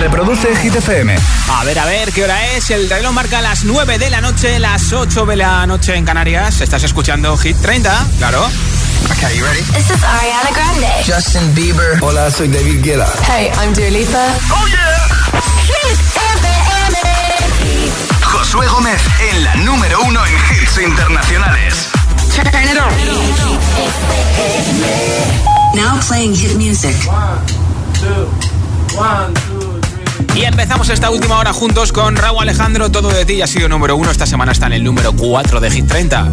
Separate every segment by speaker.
Speaker 1: Reproduce Hit FM.
Speaker 2: A ver, a ver, ¿qué hora es? El reloj marca las 9 de la noche, las 8 de la noche en Canarias. ¿Estás escuchando Hit 30? Claro.
Speaker 3: Okay, you ready? This is Ariana Grande.
Speaker 4: Justin Bieber.
Speaker 5: Hola, soy David Guetta.
Speaker 6: Hey, I'm Dua Lipa.
Speaker 1: Oh yeah. Hit FM. Josué Gómez en la número uno en hits internacionales.
Speaker 3: Turn it on. Now playing hit music. One,
Speaker 2: two, one, two. Y empezamos esta última hora juntos con Raúl Alejandro. Todo de ti ha sido número uno. Esta semana está en el número 4 de Hit 30.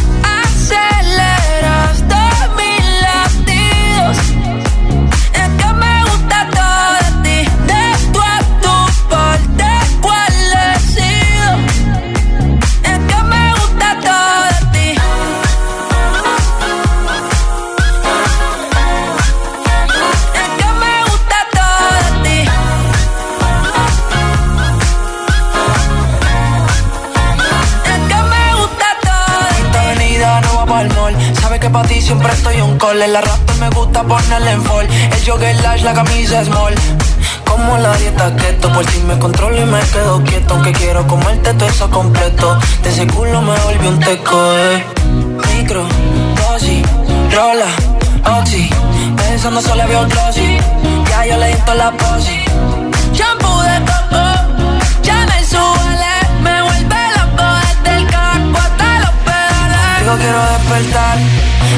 Speaker 7: Siempre estoy un call. En la rata me gusta ponerle en fall. El jogger lash, la camisa small. Como la dieta keto, por si me controlo y me quedo quieto. Aunque quiero comerte todo eso completo. De ese culo me volvió un teco, eh. Micro, dosis, rola, oxi. Pensando solo había un glossy. Ya yo le di toda la posi. Shampoo de coco, ya me suele. Me vuelve loco desde el caco hasta los pedales. Digo quiero despertar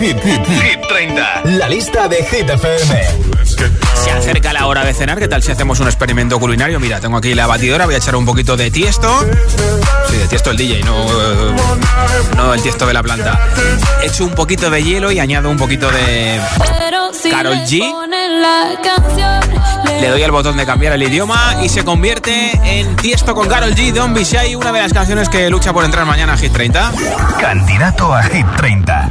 Speaker 1: Hit, 30. La lista de Hit FM.
Speaker 2: Se acerca la hora de cenar. ¿Qué tal si hacemos un experimento culinario? Mira, tengo aquí la batidora. Voy a echar un poquito de tiesto. Sí, de tiesto el DJ, no, no el tiesto de la planta. Echo un poquito de hielo y añado un poquito de Carol G. Le doy al botón de cambiar el idioma y se convierte en Tiesto con Carol G. Don Be una de las canciones que lucha por entrar mañana a Hit 30.
Speaker 1: Candidato a Hit 30.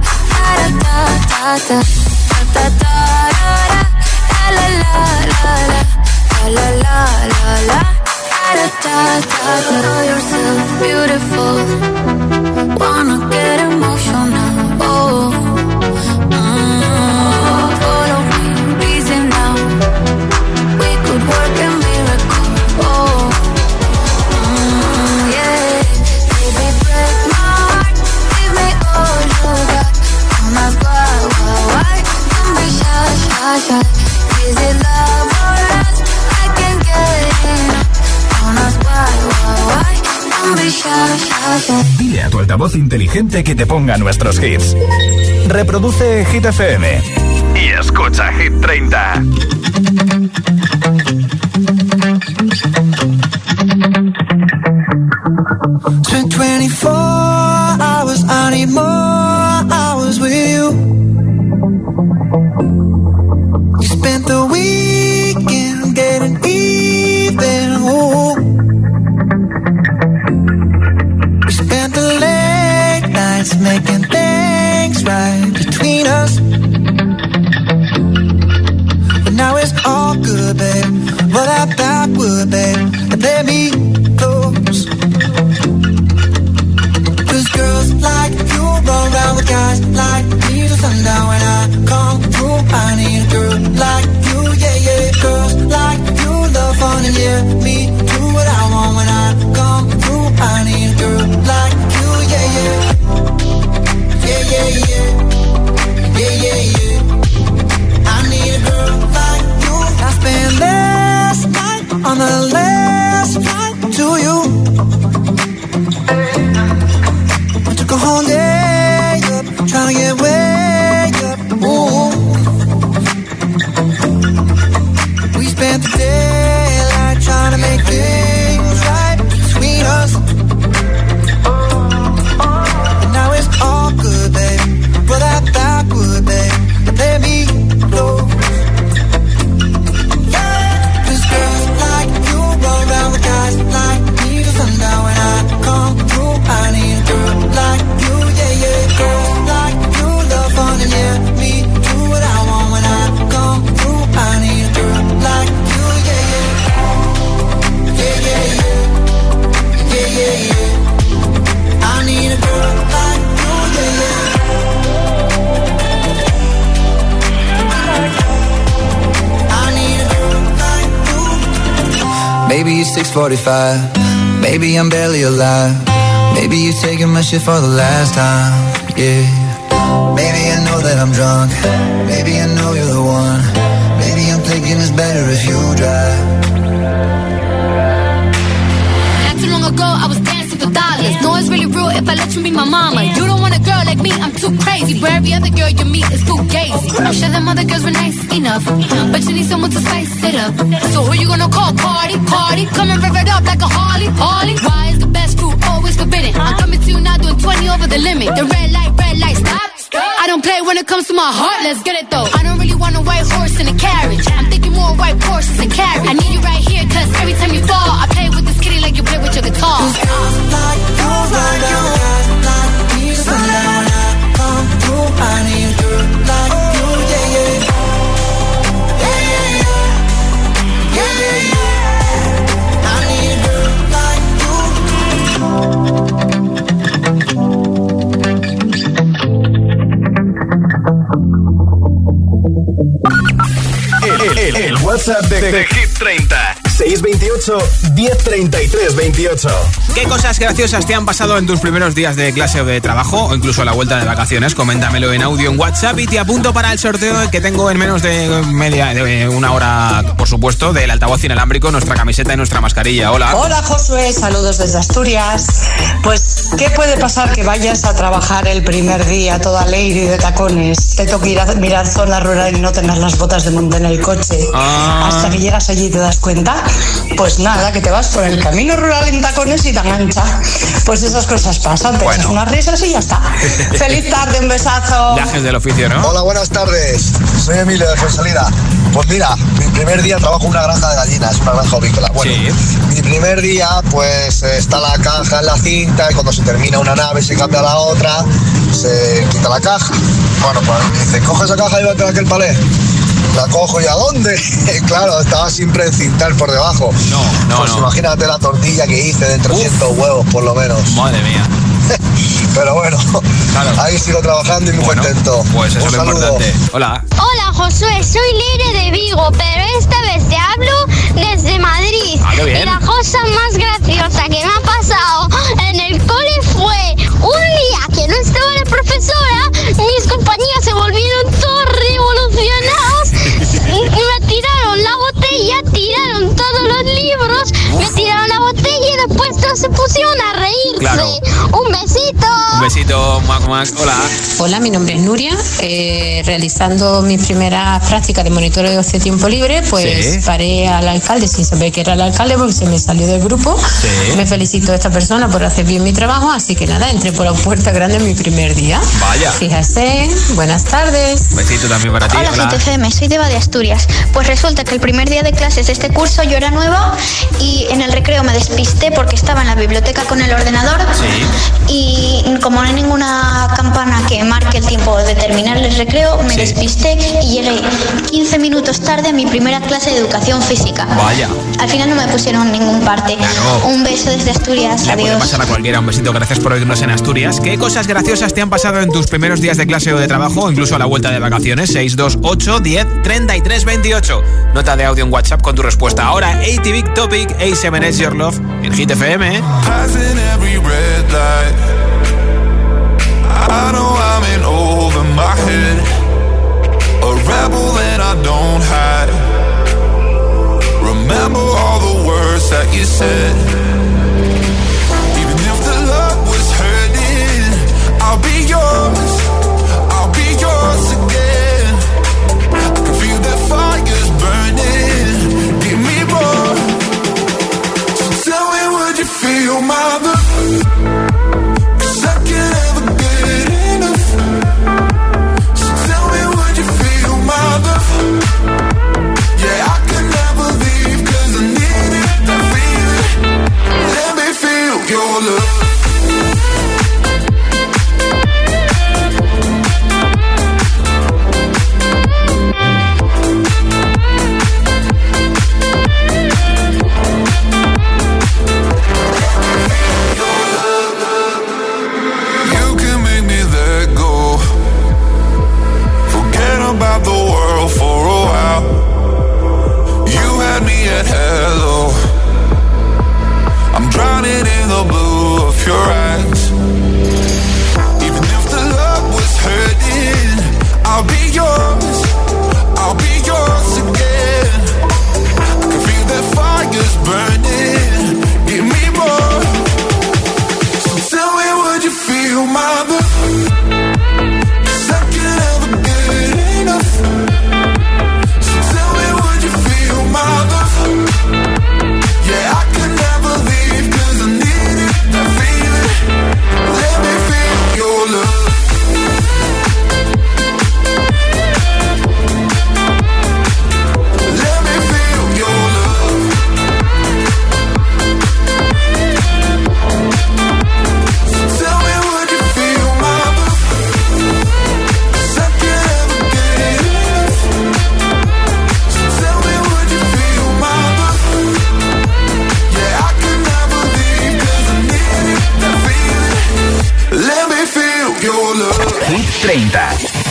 Speaker 8: beautiful wanna get emotional
Speaker 9: Dile a tu altavoz inteligente que te ponga nuestros hits. Reproduce Hit FM y escucha Hit 30.
Speaker 10: Spent 24 hours, I need more Maybe I'm barely alive. Maybe you're taking my shit for the last time. Yeah. Maybe I know that I'm drunk. Maybe I know you're the one. Maybe I'm thinking it's better if you drive.
Speaker 11: Not too long ago, I was dancing for dollars. No, it's really real if I let you be my mama. You don't want a girl like me, I'm too crazy. Where every other girl you meet is too gazy. I'm sure them other girls were nice enough, but you need someone to spice it up. So who you gonna call? Cardi, come and rev it up like a Harley, Why is the best fruit always forbidden? I'm coming to you now doing 20 over the limit. The red light, red light, stop. I don't play when it comes to my heart, let's get it though. I don't really want a white horse in a carriage. I'm thinking more white horses and carriage. I need you right here, cause every time you fall, I play with this kitty like you play with your guitar.
Speaker 9: WhatsApp de, de, Hit 30. 628 1033 28.
Speaker 2: ¿Qué cosas graciosas te han pasado en tus primeros días de clase o de trabajo o incluso a la vuelta de vacaciones? Coméntamelo en audio en WhatsApp y te apunto para el sorteo que tengo en menos de media de una hora, por supuesto, del altavoz inalámbrico, nuestra camiseta y nuestra mascarilla. Hola.
Speaker 12: Hola Josué, saludos desde Asturias. Pues, ¿qué puede pasar que vayas a trabajar el primer día toda ley de tacones? Te toca ir a mirar zona rural y no tener las botas de monte en el coche.
Speaker 2: Ah.
Speaker 12: Hasta que llegas allí y te das cuenta. Pues nada, que te vas por el camino rural en tacones y te engancha. Pues esas cosas pasan, te
Speaker 2: Bueno.
Speaker 12: echas unas risas y ya está. Feliz tarde, un besazo.
Speaker 2: Viajes del oficio, ¿no?
Speaker 13: Hola, buenas tardes. Soy Emilio de Fuensalida. Pues mira, mi primer día trabajo en una granja de gallinas, una granja ovícola. Bueno, mi primer día, pues eh, está la caja en la cinta y cuando se termina una nave se cambia a la otra, se quita la caja. Bueno, pues me dice, coge esa caja y vete a aquel palé. La cojo y ¿a dónde? claro, estaba sin precintar por debajo.
Speaker 2: No, no,
Speaker 13: Pues
Speaker 2: no.
Speaker 13: imagínate la tortilla que hice de 300 huevos, por lo menos.
Speaker 2: Madre mía.
Speaker 13: Pero bueno, ahí sigo trabajando y muy contento.
Speaker 2: Pues eso
Speaker 13: Un
Speaker 2: es lo
Speaker 13: saludo.
Speaker 2: importante. Hola.
Speaker 14: Hola Josué, soy Leire de Vigo, pero esta vez te hablo desde Madrid.
Speaker 2: Ah, qué bien.
Speaker 14: Y la cosa más graciosa que me ha pasado en el cole fue un día que no estaba la profesora, mis compañeros se volvieron se pusieron a reírse.
Speaker 2: Claro.
Speaker 14: Un besito.
Speaker 2: Un besito, Mac Mac. Hola.
Speaker 15: Hola, mi nombre es Nuria. Eh, realizando mi primera práctica de monitoreo de ocio tiempo libre, pues
Speaker 2: Sí.
Speaker 15: paré al alcalde sin saber que era el alcalde porque se me salió del grupo.
Speaker 2: Sí.
Speaker 15: Me felicito a esta persona por hacer bien mi trabajo, así que nada, entré por la puerta grande en mi primer día.
Speaker 2: Vaya.
Speaker 15: Fíjese, buenas tardes.
Speaker 2: Un besito también para ti.
Speaker 14: Hola, GTFM, soy Deva de Asturias. Pues resulta que el primer día de clases de este curso yo era nueva y en el recreo me despisté porque estaba en la biblioteca con el ordenador y como no hay ninguna campana que marque el tiempo de terminar el recreo, me despisté y llegué 15 minutos tarde a mi primera clase de educación física.
Speaker 2: Vaya.
Speaker 14: Al final no me pusieron ningún parte.
Speaker 2: Claro.
Speaker 14: Un beso desde Asturias,
Speaker 2: Le puede
Speaker 14: adiós.
Speaker 2: pasar a cualquiera. Un besito. Gracias por oírnos en Asturias. ¿Qué cosas graciosas te han pasado en tus primeros días de clase o de trabajo o incluso a la vuelta de vacaciones? 628 10 33 28. Nota de audio en WhatsApp con tu respuesta. Ahora, ATV Topic, A7 Is Your Love en Hit FM. ¿Eh?
Speaker 16: Passing every red light. I know I'm in over my head. A rebel that I don't hide. Remember all the words that you said. You feel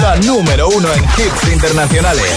Speaker 9: La número uno en hits internacionales.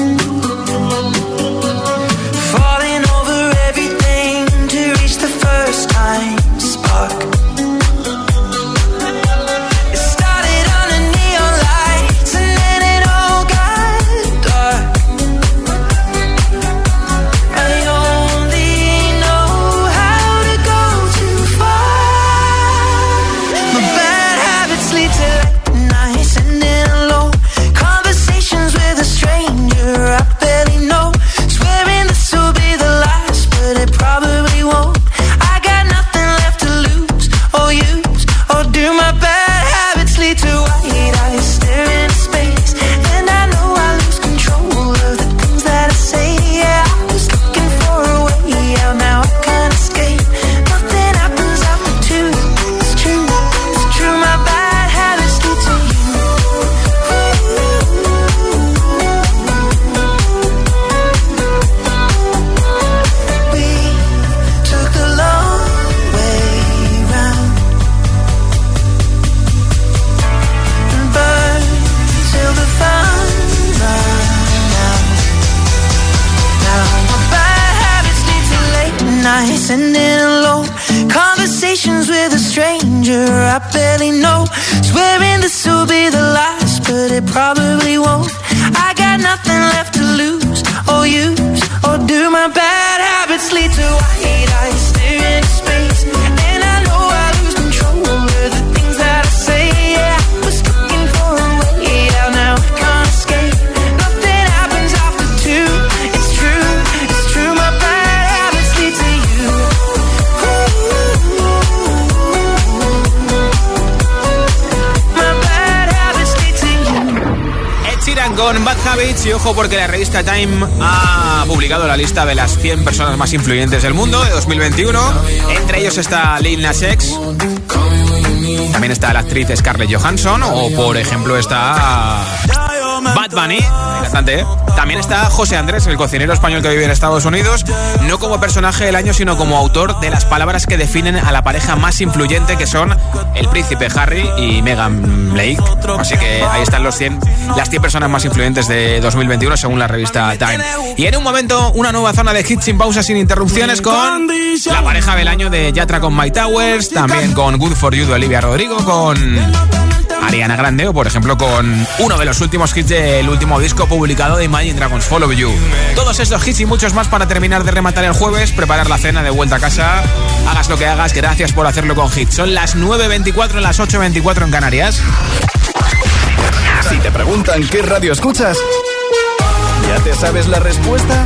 Speaker 2: Con Bad Habits. Y ojo porque la revista Time ha publicado la lista de las 100 personas más influyentes del mundo de 2021. Entre ellos está Lil Nas X, también está la actriz Scarlett Johansson. O por ejemplo está Bad Bunny, cantante. También está José Andrés, el cocinero español que vive en Estados Unidos, no como personaje del año, sino como autor de las palabras que definen a la pareja más influyente que son el príncipe Harry y Meghan Blake. Así que ahí están los 100, las 100 personas más influyentes de 2021 según la revista Time. Y en un momento, una nueva zona de hits sin pausa, sin interrupciones con la pareja del año de Yatra con My Towers, también con Good For You de Olivia Rodrigo, con Ariana Grande o por ejemplo con uno de los últimos hits del último disco publicado de Imagine Dragons, Follow You. Todos estos hits y muchos más para terminar de rematar el jueves, preparar la cena de vuelta a casa. Hagas lo que hagas, gracias por hacerlo con hits. Son las 9.24, las 8.24 en Canarias.
Speaker 17: Si te preguntan qué radio escuchas, ¿ya te sabes la respuesta?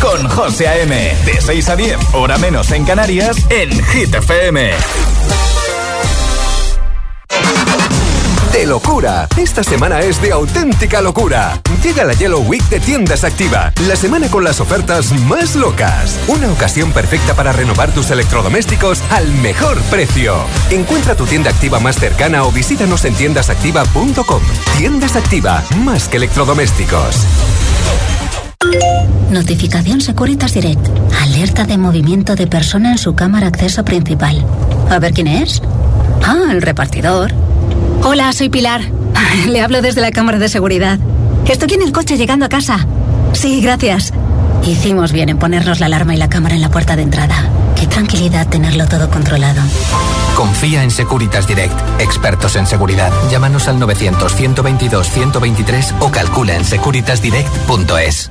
Speaker 17: Con José A.M. De 6 a 10, hora menos en Canarias, en Hit FM. De locura. Esta semana es de auténtica locura. Llega la Yellow Week de Tiendas Activa, la semana con las ofertas más locas. Una ocasión perfecta para renovar tus electrodomésticos al mejor precio. Encuentra tu tienda activa más cercana o visítanos en tiendasactiva.com. Tiendas Activa, más que electrodomésticos.
Speaker 18: Notificación Securitas Direct. Alerta de movimiento de persona en su cámara acceso principal. A ver quién es. Ah, el repartidor.
Speaker 19: Hola, soy Pilar. Le hablo desde la cámara de seguridad. Estoy en el coche llegando a casa. Sí, gracias.
Speaker 18: Hicimos bien en ponernos la alarma y la cámara en la puerta de entrada. Qué tranquilidad tenerlo todo controlado.
Speaker 20: Confía en Securitas Direct, expertos en seguridad. Llámanos al 900-122-123 o calcula en securitasdirect.es.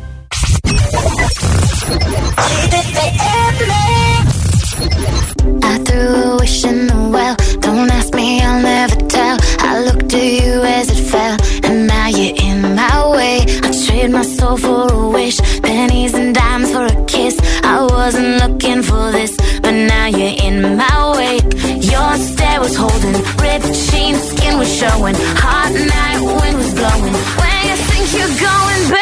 Speaker 8: I threw a wish in the well. Don't ask me, I'll never tell. I looked at you as it fell, and now you're in my way. I trade my soul for a wish, pennies and dimes for a kiss. I wasn't looking for this, but now you're in my way. Your stare was holding, ripped jeans, skin was showing. Hot night, wind was blowing. Where you think you're going?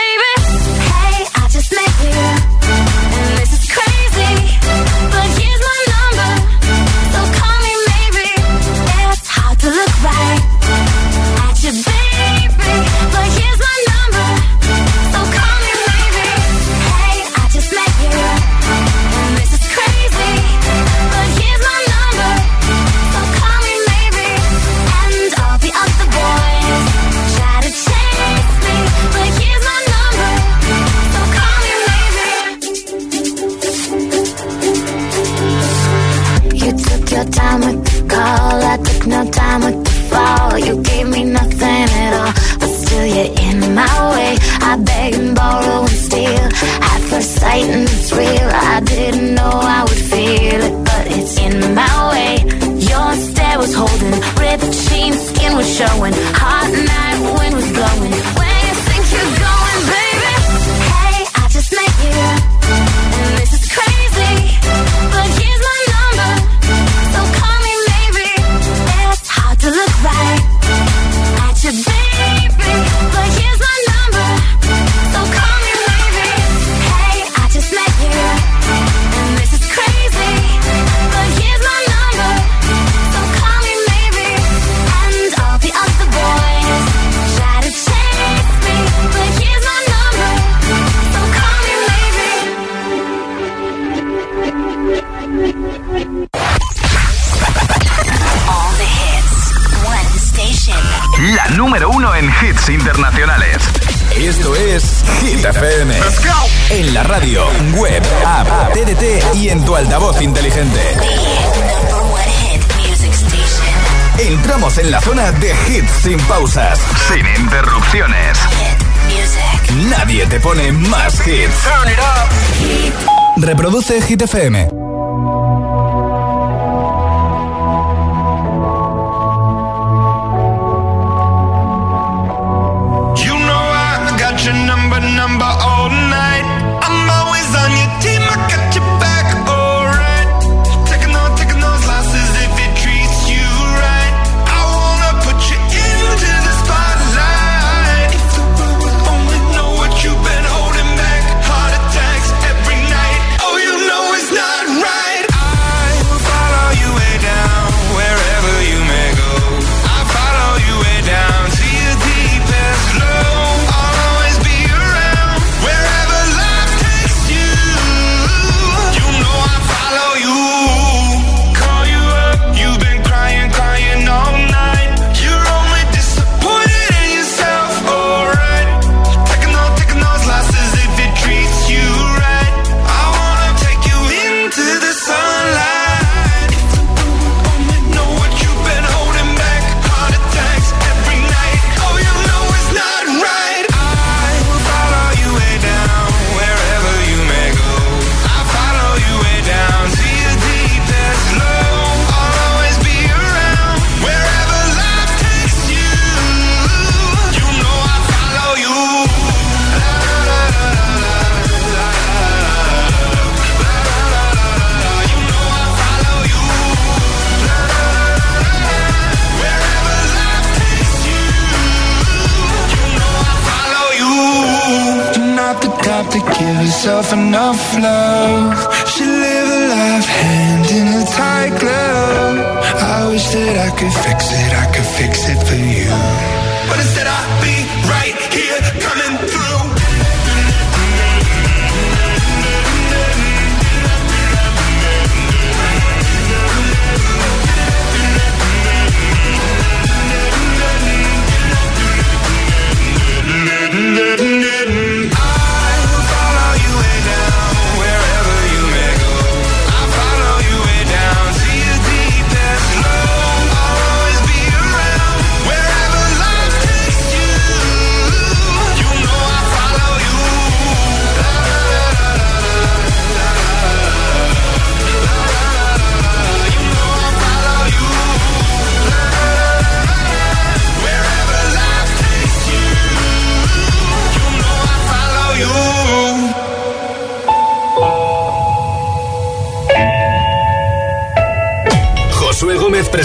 Speaker 16: 12 Hit FM.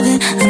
Speaker 16: loving.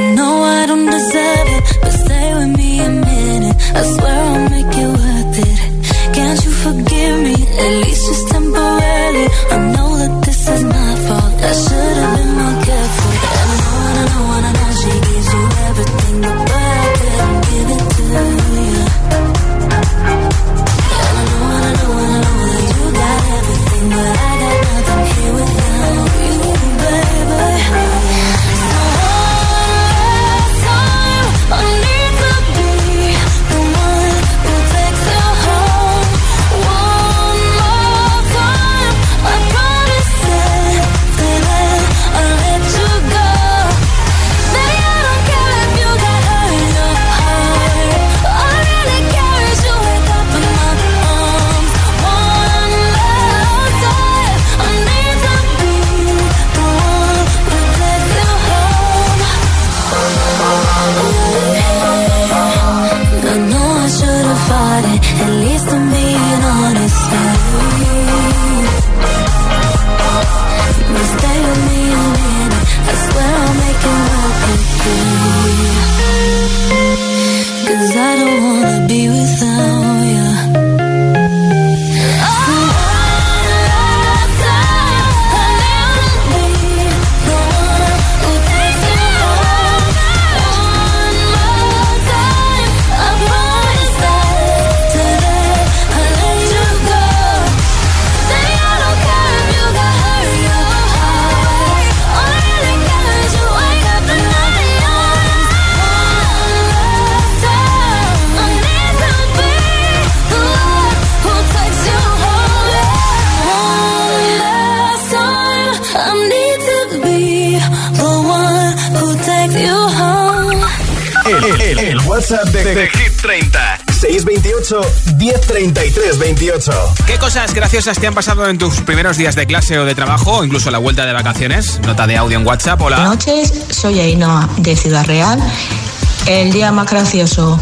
Speaker 1: WhatsApp de, de, Hit 30. 628 1033 28.
Speaker 2: ¿Qué cosas graciosas te han pasado en tus primeros días de clase o de trabajo o incluso la vuelta de vacaciones? Nota de audio en WhatsApp. Hola.
Speaker 21: Buenas noches, soy Ainhoa de Ciudad Real. El día más gracioso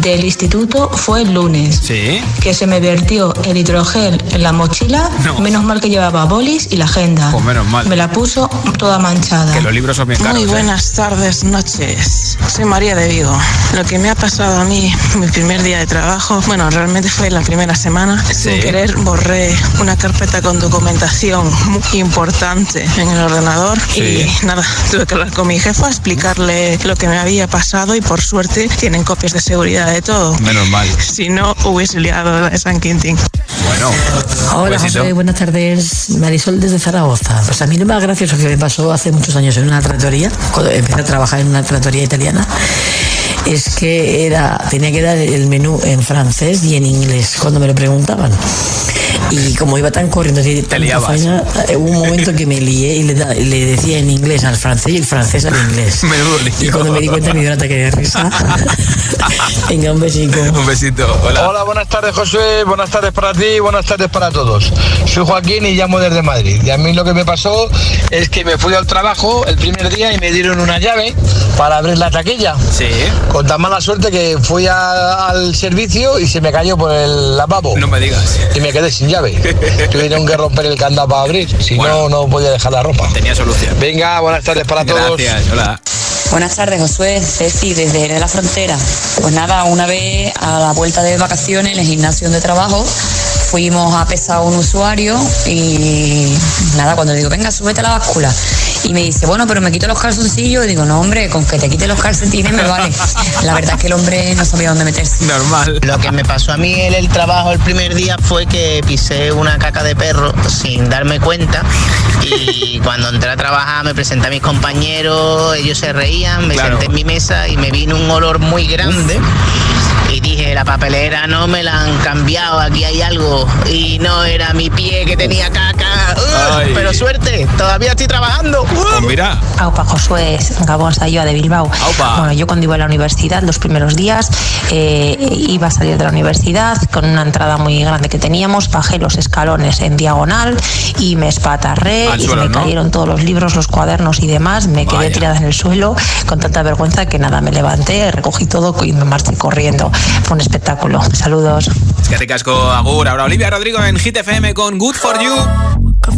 Speaker 21: del instituto fue el lunes.
Speaker 2: Sí.
Speaker 21: Que se me vertió el hidrogel en la mochila.
Speaker 2: No.
Speaker 21: Menos mal que llevaba bolis y la agenda.
Speaker 2: Pues menos mal.
Speaker 21: Me la puso toda manchada.
Speaker 2: Que los libros son bien caros.
Speaker 22: Muy
Speaker 2: ¿eh?
Speaker 22: buenas tardes, noches. Soy María de Vigo. Lo que me ha pasado a mí, mi primer día de trabajo, bueno, realmente fue la primera semana. Sin querer borré una carpeta con documentación muy importante en el ordenador
Speaker 2: Sí.
Speaker 22: y nada, tuve que hablar con mi jefa, explicarle lo que me había pasado y por suerte tienen copias de seguridad de todo.
Speaker 2: Menos mal.
Speaker 22: Si no, hubiese liado la de San Quintín.
Speaker 2: Bueno.
Speaker 23: Hola. José, buenas tardes. Marisol desde Zaragoza. Pues a mí lo más gracioso que me pasó hace muchos años en una trattoria, cuando empecé a trabajar en una trattoria italiana, es que era tenía que dar el menú en francés y en inglés cuando me lo preguntaban. Y como iba tan corriendo, de tanta faena, eh, hubo un momento que me lié y le, da- le decía en inglés al francés y el francés al inglés.
Speaker 2: Lío.
Speaker 23: Y cuando me di cuenta me dio un ataque de risa. Venga, un besito.
Speaker 2: Un besito. Hola.
Speaker 24: Hola, buenas tardes José, buenas tardes para ti, buenas tardes para todos. Soy Joaquín y llamo desde Madrid. Y a mí lo que me pasó es que me fui al trabajo el primer día y me dieron una llave para abrir la taquilla.
Speaker 2: Sí.
Speaker 24: Con tan mala suerte que fui a- al servicio y se me cayó por el lavabo.
Speaker 2: No me digas.
Speaker 24: Y me quedé sin llave. Tuvieron que romper el candado para abrir, si no, no podía dejar la ropa.
Speaker 2: Tenía solución.
Speaker 24: Venga, buenas tardes para todos.
Speaker 2: Gracias. Hola.
Speaker 25: Buenas tardes, Josué, Ceci, desde Jerez de la Frontera. Pues nada, una vez a la vuelta de vacaciones en el gimnasio de trabajo, fuimos a pesar a un usuario y nada, cuando le digo, venga, súbete a la báscula. Y me dice, bueno, pero me quito los calzoncillos. Y digo, no, hombre, con que te quite los calcetines me vale. La verdad es que el hombre no sabía dónde meterse.
Speaker 2: Normal.
Speaker 26: Lo que me pasó a mí en el trabajo el primer día fue que pisé una caca de perro sin darme cuenta y cuando entré a trabajar me presenté a mis compañeros, ellos se reían, me
Speaker 2: Claro.
Speaker 26: senté en mi mesa y me vino un olor muy grande y dije, la papelera no me la han cambiado, aquí hay algo y no era mi pie que tenía caca.
Speaker 2: Ay.
Speaker 26: pero suerte, todavía estoy trabajando. ¡Uh!
Speaker 2: Pues mira.
Speaker 27: Aupa Josué, Gabón Sayoa de Bilbao.
Speaker 2: Aupa.
Speaker 27: Bueno, yo cuando iba a la universidad, los primeros días, eh, iba a salir de la universidad con una entrada muy grande que teníamos, bajé los escalones en diagonal y me espatarré
Speaker 2: Al
Speaker 27: y
Speaker 2: suelo,
Speaker 27: se me
Speaker 2: ¿no?
Speaker 27: cayeron todos los libros, los cuadernos y demás. Me quedé
Speaker 2: Vaya.
Speaker 27: tirada en el suelo con tanta vergüenza que nada, me levanté, recogí todo y me marché corriendo. Fue un espectáculo. Saludos.
Speaker 2: Es que ricasco Agur. Ahora Olivia Rodrigo en Hit FM con Good For You.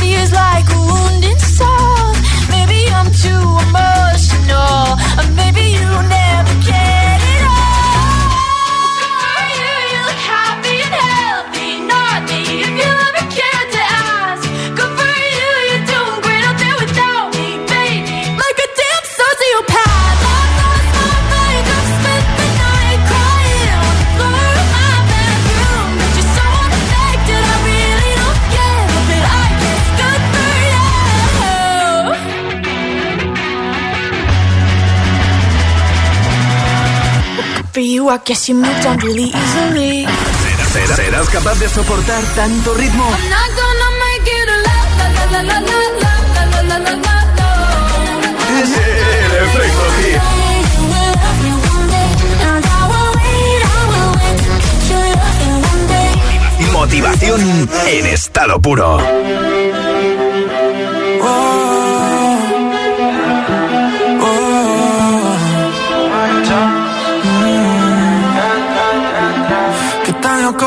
Speaker 8: feels like a wound soul. Maybe I'm too emotional, or maybe you never. I guess you
Speaker 28: moved on really easily.
Speaker 1: ¿Serás, capaz de soportar tanto ritmo? Motivación en estado puro.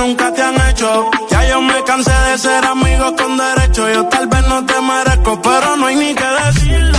Speaker 7: nunca te han hecho. Ya yo me cansé de ser amigo con derecho. Yo tal vez no te merezco, pero no hay ni que decirlo.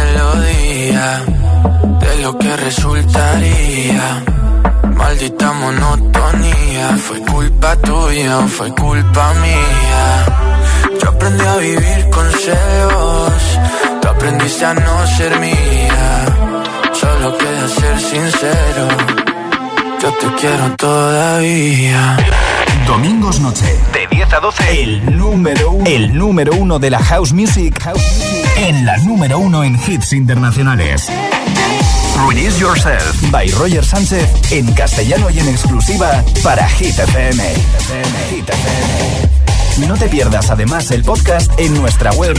Speaker 7: que resultaría. Maldita monotonía, fue culpa tuya o fue culpa mía. Yo aprendí a vivir con celos, tú aprendiste a no ser mía. Solo queda ser sincero, yo te quiero todavía.
Speaker 1: Domingos noche, de 10 a 12, el número uno, el número uno de la house music, house music en la número uno en hits internacionales. Release Yourself by Roger Sánchez en castellano y en exclusiva para Hit FM. Hit FM. No te pierdas además el podcast en nuestra web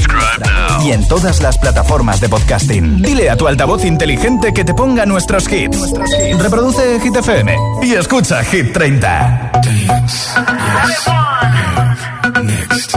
Speaker 1: y en todas las plataformas de podcasting. Dile a tu altavoz inteligente que te ponga nuestros hits. Reproduce Hit FM y escucha Hit 30.
Speaker 16: Next,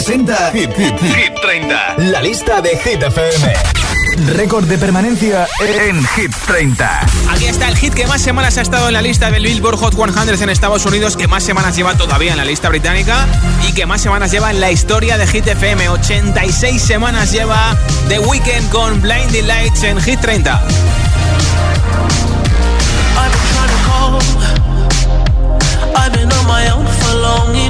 Speaker 1: Gómez representa Hit, Hit, Hit 30, la lista de Hit FM. Récord de permanencia en Hit 30.
Speaker 2: Aquí está el hit que más semanas ha estado en la lista del Billboard Hot 100 en Estados Unidos, que más semanas lleva todavía en la lista británica y que más semanas lleva en la historia de Hit FM. 86 semanas lleva The Weeknd con Blinding Lights en Hit 30.
Speaker 29: I've been on my own for long enough. Maybe you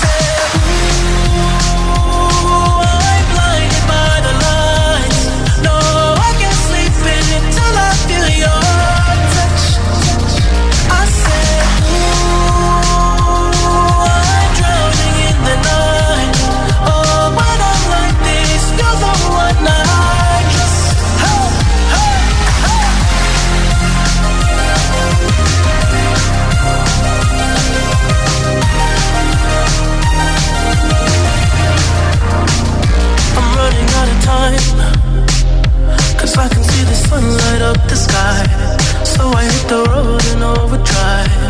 Speaker 29: not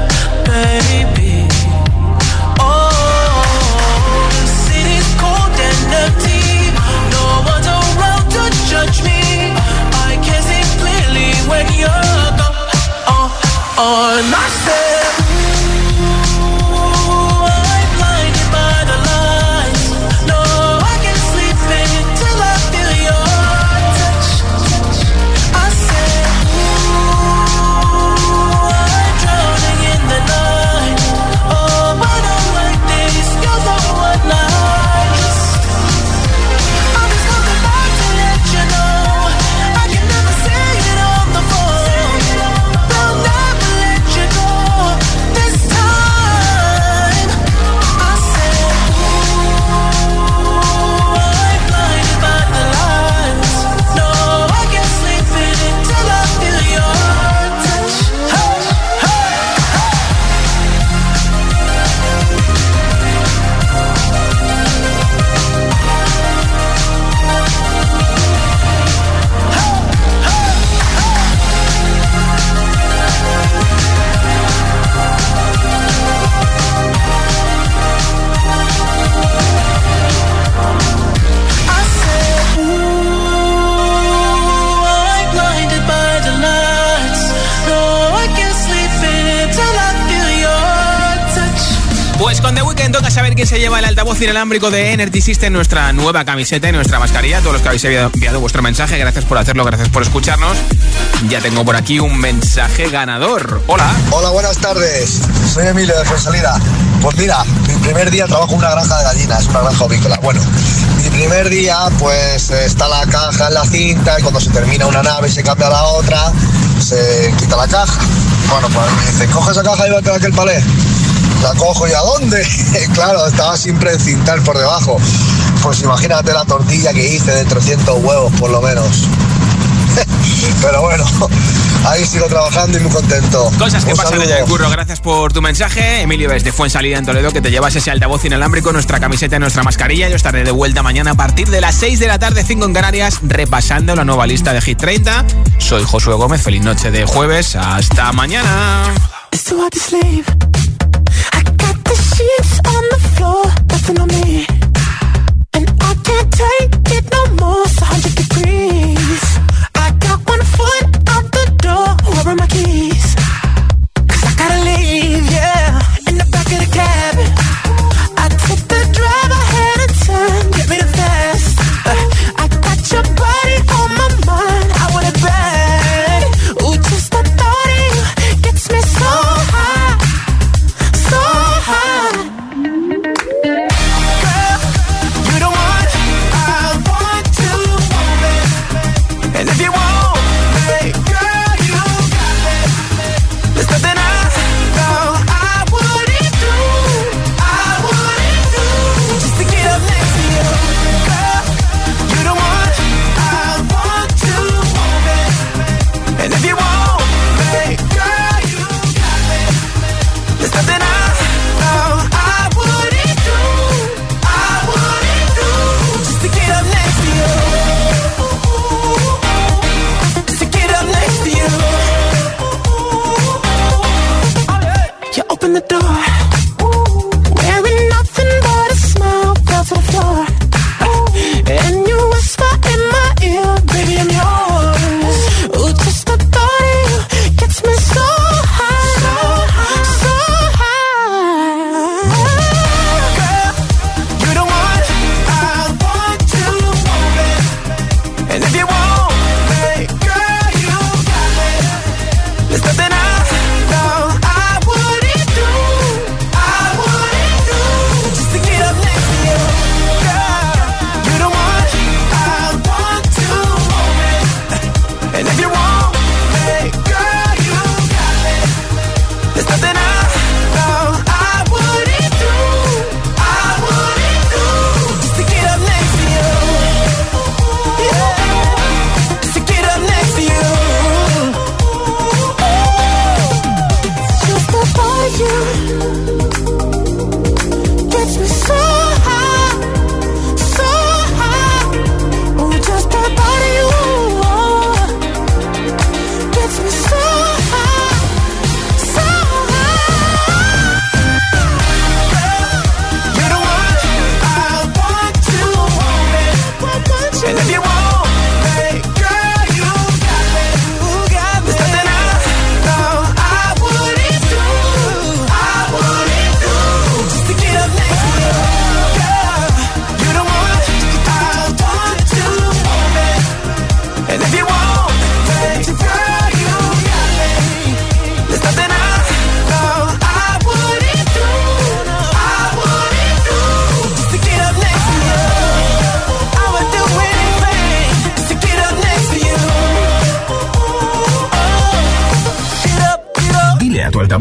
Speaker 2: inalámbrico de Energy System, nuestra nueva camiseta y nuestra mascarilla. Todos los que habéis enviado vuestro mensaje, gracias por hacerlo, gracias por escucharnos. Ya tengo por aquí un mensaje ganador. Hola.
Speaker 30: Hola, buenas tardes. Soy Emilio de Fuensalida. Pues mira, mi primer día trabajo en una granja de gallinas, una granja ovícola. Bueno, mi primer día, pues está la caja en la cinta y cuando se termina una nave se cambia a la otra, se quita la caja. Bueno, pues me dice, coge esa caja y vete a aquel palé la cojo y a dónde. claro, estaba siempre cintar por debajo. Pues imagínate la tortilla que hice de 300 huevos por lo menos. Pero bueno, ahí sigo trabajando y muy contento.
Speaker 2: Cosas que
Speaker 30: Un
Speaker 2: pasan en
Speaker 30: saludo.
Speaker 2: el curro. Gracias por tu mensaje. Emilio es de Fuensalida en Toledo que te llevas ese altavoz inalámbrico, nuestra camiseta y nuestra mascarilla. Yo estaré de vuelta mañana a partir de las 6 de la tarde, 5 en Canarias, repasando la nueva lista de Hit 30. Soy Josué Gómez. Feliz noche de jueves. Hasta mañana.
Speaker 29: The floor, nothing on me. And I can't take it no more. It's 100 degrees.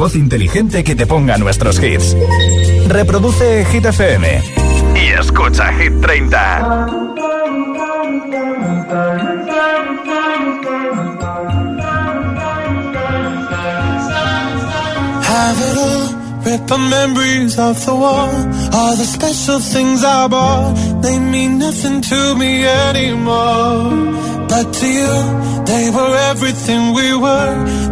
Speaker 1: Altavoz inteligente que te ponga nuestros hits. Reproduce Hit FM. Y escucha Hit 30.
Speaker 31: Have it all, rip the memories of the war. All the special things I bought, they mean nothing to me anymore. But to you, they were everything we were.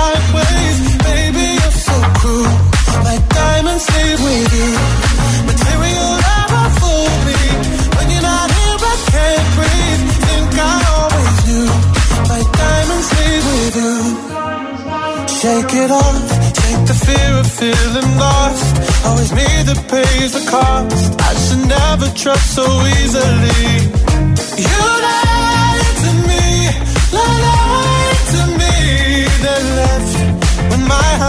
Speaker 31: Move in dark ways. Baby, you're so cruel. My diamonds leave with you. Material never fool me. When you're not here, I can't breathe. Think I always knew. My diamonds leave with you. Shake it off. Take the fear of feeling lost. Always me that pays the cost. I should never trust so easily. You lied
Speaker 29: to lied